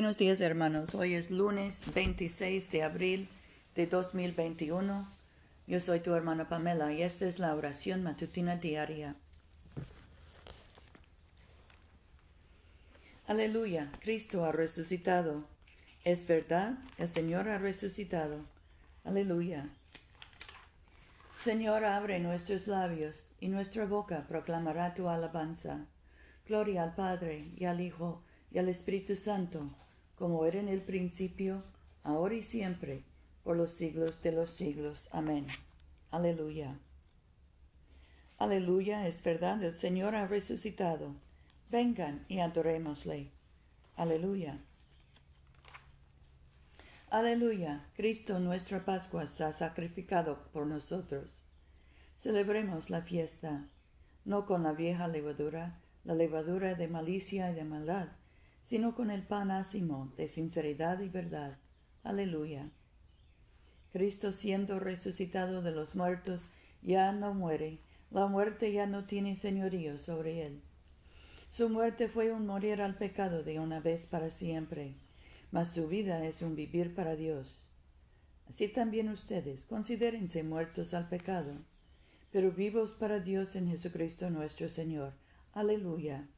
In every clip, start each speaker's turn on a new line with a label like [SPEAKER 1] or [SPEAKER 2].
[SPEAKER 1] Buenos días hermanos, hoy es lunes 26 de abril de 2021. Yo soy tu hermana Pamela y esta es la oración matutina diaria. Aleluya, Cristo ha resucitado. Es verdad, el Señor ha resucitado. Aleluya. Señor, abre nuestros labios y nuestra boca proclamará tu alabanza. Gloria al Padre y al Hijo y al Espíritu Santo, como era en el principio, ahora y siempre, por los siglos de los siglos. Amén. Aleluya. Aleluya, es verdad, el Señor ha resucitado. Vengan y adorémosle. Aleluya. Aleluya, Cristo nuestra Pascua se ha sacrificado por nosotros. Celebremos la fiesta, no con la vieja levadura, la levadura de malicia y de maldad, sino con el pan ácimo de sinceridad y verdad. Aleluya. Cristo siendo resucitado de los muertos, ya no muere, la muerte ya no tiene señorío sobre él. Su muerte fue un morir al pecado de una vez para siempre, mas su vida es un vivir para Dios. Así también ustedes considérense muertos al pecado, pero vivos para Dios en Jesucristo nuestro Señor. Aleluya.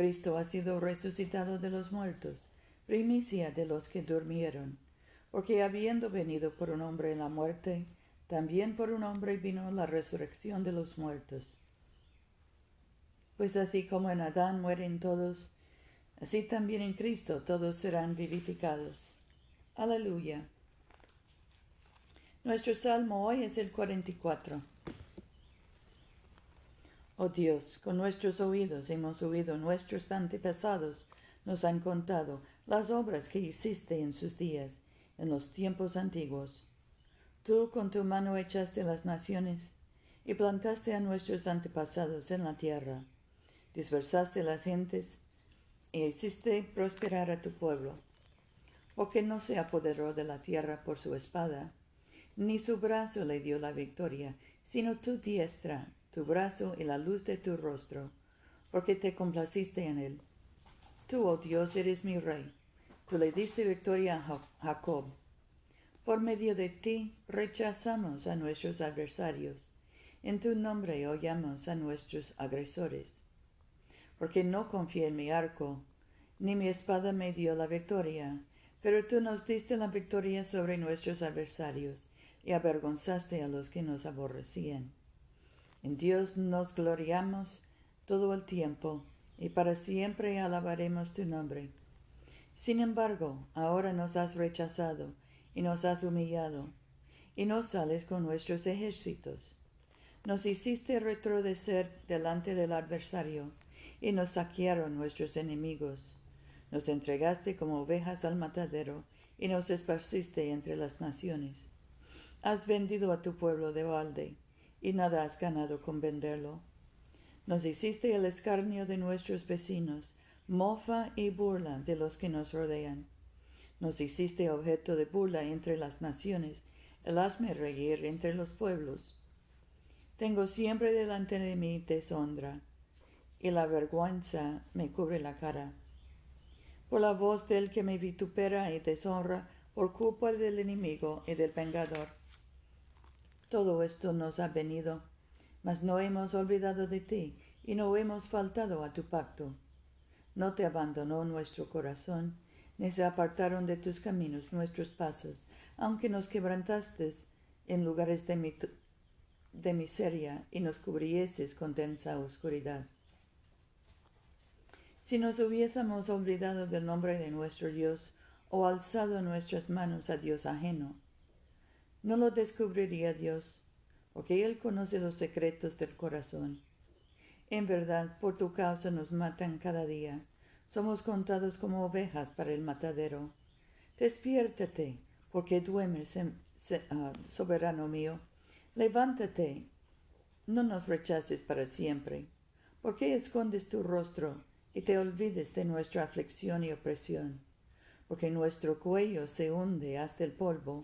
[SPEAKER 1] Cristo ha sido resucitado de los muertos, primicia de los que durmieron, porque habiendo venido por un hombre en la muerte, también por un hombre vino la resurrección de los muertos. Pues así como en Adán mueren todos, así también en Cristo todos serán vivificados. Aleluya. Nuestro salmo hoy es el 44. Oh Dios, con nuestros oídos hemos oído nuestros antepasados, nos han contado las obras que hiciste en sus días, en los tiempos antiguos. Tú con tu mano echaste las naciones y plantaste a nuestros antepasados en la tierra, dispersaste las gentes e hiciste prosperar a tu pueblo, porque no se apoderó de la tierra por su espada, ni su brazo le dio la victoria, sino tu diestra tu brazo y la luz de tu rostro, porque te complaciste en él. Tú, oh Dios, eres mi rey. Tú le diste victoria a Jacob. Por medio de ti rechazamos a nuestros adversarios. En tu nombre oyamos a nuestros agresores. Porque no confié en mi arco, ni mi espada me dio la victoria, pero tú nos diste la victoria sobre nuestros adversarios y avergonzaste a los que nos aborrecían. En Dios nos gloriamos todo el tiempo y para siempre alabaremos tu nombre. Sin embargo, ahora nos has rechazado y nos has humillado, y no sales con nuestros ejércitos. Nos hiciste retrodecer delante del adversario, y nos saquearon nuestros enemigos. Nos entregaste como ovejas al matadero, y nos esparciste entre las naciones. Has vendido a tu pueblo de balde y nada has ganado con venderlo. Nos hiciste el escarnio de nuestros vecinos, mofa y burla de los que nos rodean. Nos hiciste objeto de burla entre las naciones, el hazme reír entre los pueblos. Tengo siempre delante de mí deshonra, y la vergüenza me cubre la cara. Por la voz del que me vitupera y deshonra, por culpa del enemigo y del vengador todo esto nos ha venido, mas no hemos olvidado de ti y no hemos faltado a tu pacto. No te abandonó nuestro corazón, ni se apartaron de tus caminos nuestros pasos, aunque nos quebrantaste en lugares de, de miseria y nos cubrieses con densa oscuridad. Si nos hubiésemos olvidado del nombre de nuestro Dios o alzado nuestras manos a Dios ajeno, no lo descubriría Dios, porque Él conoce los secretos del corazón. En verdad, por tu causa nos matan cada día. Somos contados como ovejas para el matadero. Despiértate, porque duermes, ah, soberano mío. Levántate, no nos rechaces para siempre. ¿Por qué escondes tu rostro y te olvides de nuestra aflicción y opresión? Porque nuestro cuello se hunde hasta el polvo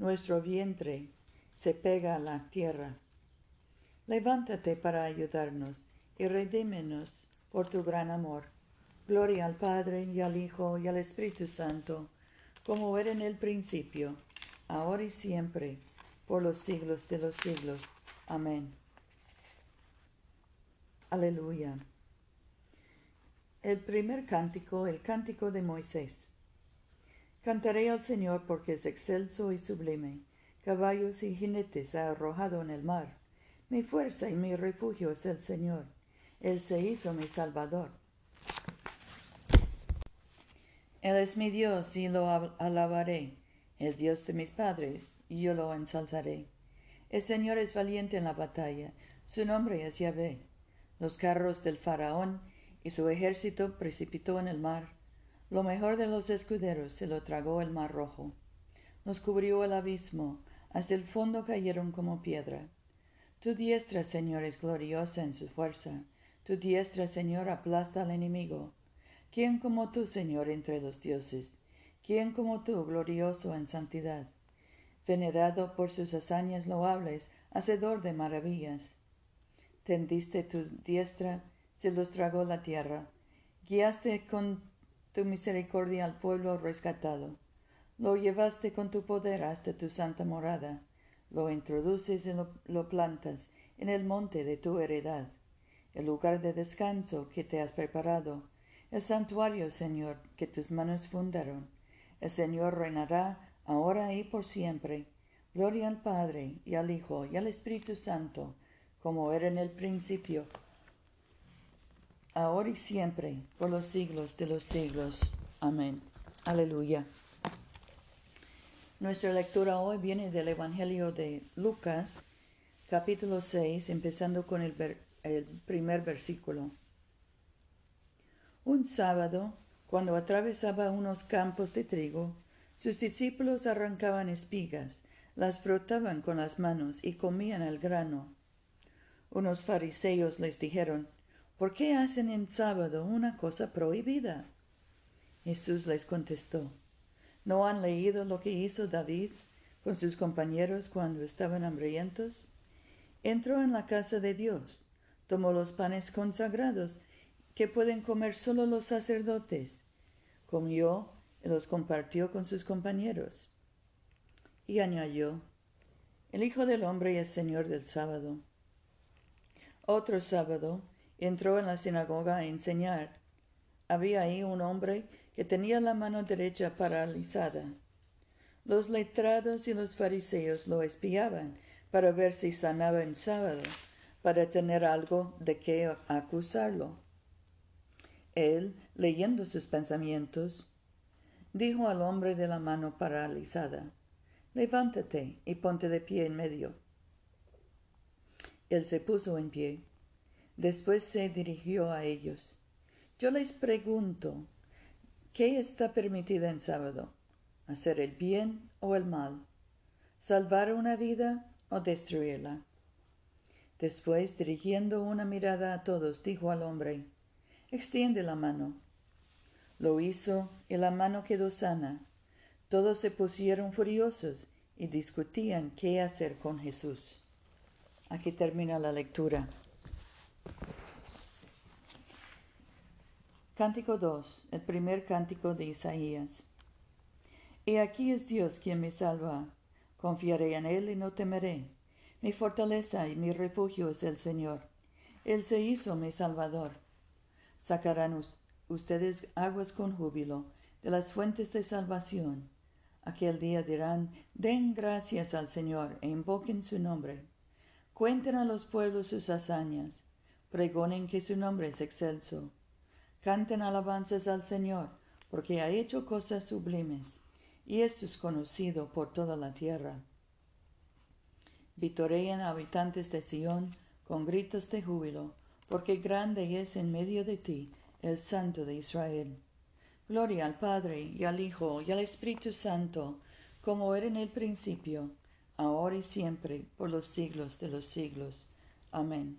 [SPEAKER 1] nuestro vientre se pega a la tierra. Levántate para ayudarnos y redímenos por tu gran amor. Gloria al Padre y al Hijo y al Espíritu Santo, como era en el principio, ahora y siempre, por los siglos de los siglos. Amén. Aleluya. El primer cántico, el cántico de Moisés. Cantaré al Señor porque es excelso y sublime. Caballos y jinetes ha arrojado en el mar. Mi fuerza y mi refugio es el Señor. Él se hizo mi Salvador. Él es mi Dios y lo alabaré, el Dios de mis padres, y yo lo ensalzaré. El Señor es valiente en la batalla, su nombre es Yahvé. Los carros del faraón y su ejército precipitó en el mar. Lo mejor de los escuderos se lo tragó el mar rojo. Nos cubrió el abismo, hasta el fondo cayeron como piedra. Tu diestra, Señor, es gloriosa en su fuerza. Tu diestra, Señor, aplasta al enemigo. ¿Quién como tú, Señor, entre los dioses? ¿Quién como tú, glorioso en santidad? Venerado por sus hazañas loables, hacedor de maravillas. Tendiste tu diestra, se los tragó la tierra. Guiaste con tu misericordia al pueblo rescatado. Lo llevaste con tu poder hasta tu santa morada. Lo introduces y lo, plantas en el monte de tu heredad, el lugar de descanso que te has preparado el santuario, Señor, que tus manos fundaron. El Señor reinará ahora y por siempre. Gloria al Padre, y al Hijo, y al Espíritu Santo, como era en el principio, ahora y siempre, por los siglos de los siglos. Amén. Aleluya. Nuestra lectura hoy viene del Evangelio de Lucas, capítulo 6, empezando con el, el primer versículo. Un sábado, cuando atravesaba unos campos de trigo, sus discípulos arrancaban espigas, las frotaban con las manos y comían el grano. Unos fariseos les dijeron, ¿Por qué hacen en sábado una cosa prohibida? Jesús les contestó, ¿No han leído lo que hizo David con sus compañeros cuando estaban hambrientos? Entró en la casa de Dios, tomó los panes consagrados que pueden comer solo los sacerdotes. Comió y los compartió con sus compañeros. Y añadió, el Hijo del Hombre es Señor del sábado. Otro sábado entró en la sinagoga a enseñar. Había ahí un hombre que tenía la mano derecha paralizada. Los letrados y los fariseos lo espiaban para ver si sanaba en sábado, para tener algo de qué acusarlo. Él, leyendo sus pensamientos, dijo al hombre de la mano paralizada, Levántate y ponte de pie en medio. Él se puso en pie. Después se dirigió a ellos. Yo les pregunto, ¿qué está permitido en sábado? ¿Hacer el bien o el mal? ¿Salvar una vida o destruirla? Después, dirigiendo una mirada a todos, dijo al hombre, extiende la mano. Lo hizo y la mano quedó sana. Todos se pusieron furiosos y discutían qué hacer con Jesús. Aquí termina la lectura. Cántico 2, el primer cántico de Isaías. Y aquí es Dios quien me salva. Confiaré en Él y no temeré. Mi fortaleza y mi refugio es el Señor. Él se hizo mi Salvador. Sacarán ustedes aguas con júbilo de las fuentes de salvación. Aquel día dirán, den gracias al Señor e invoquen su nombre. Cuenten a los pueblos sus hazañas, pregonen que su nombre es excelso. Canten alabanzas al Señor, porque ha hecho cosas sublimes, y es conocido por toda la tierra. Vitoreen habitantes de Sión con gritos de júbilo, porque grande es en medio de ti el Santo de Israel. Gloria al Padre y al Hijo y al Espíritu Santo, como era en el principio, ahora y siempre, por los siglos de los siglos. Amén.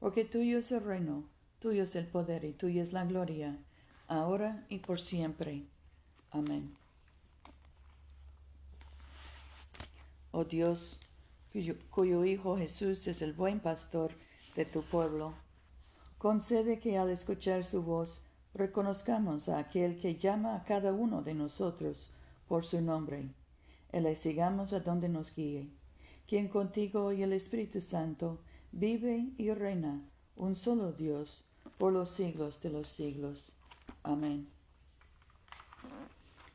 [SPEAKER 1] porque tuyo es el reino, tuyo es el poder y tuya es la gloria, ahora y por siempre. Amén. Oh Dios, cuyo, Hijo Jesús es el buen pastor de tu pueblo, concede que al escuchar su voz reconozcamos a aquel que llama a cada uno de nosotros por su nombre, y le sigamos a donde nos guíe, quien contigo y el Espíritu Santo vive y reina, un solo Dios, por los siglos de los siglos. Amén.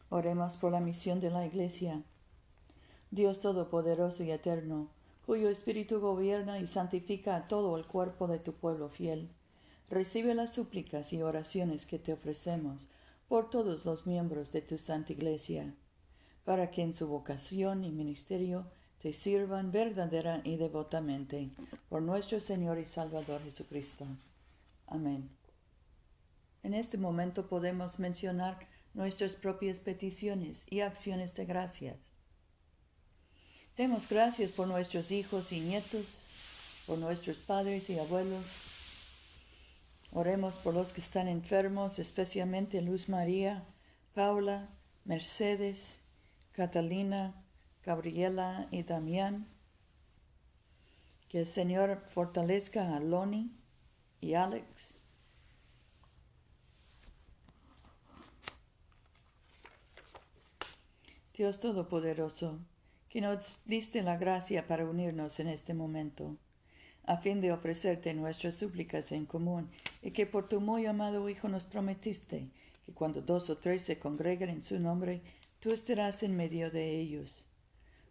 [SPEAKER 1] Oremos por la misión de la Iglesia. Dios Todopoderoso y Eterno, cuyo Espíritu gobierna y santifica a todo el cuerpo de tu pueblo fiel, recibe las súplicas y oraciones que te ofrecemos por todos los miembros de tu Santa Iglesia, para que en su vocación y ministerio te sirvan verdadera y devotamente por nuestro Señor y Salvador Jesucristo. Amén. En este momento podemos mencionar nuestras propias peticiones y acciones de gracias. Demos gracias por nuestros hijos y nietos, por nuestros padres y abuelos. Oremos por los que están enfermos, especialmente Luz María, Paula, Mercedes, Catalina, Gabriela y Damián. Que el Señor fortalezca a Loni y Alex. Dios Todopoderoso, que nos diste la gracia para unirnos en este momento, a fin de ofrecerte nuestras súplicas en común, y que por tu muy amado Hijo nos prometiste que cuando dos o tres se congregan en su nombre, tú estarás en medio de ellos.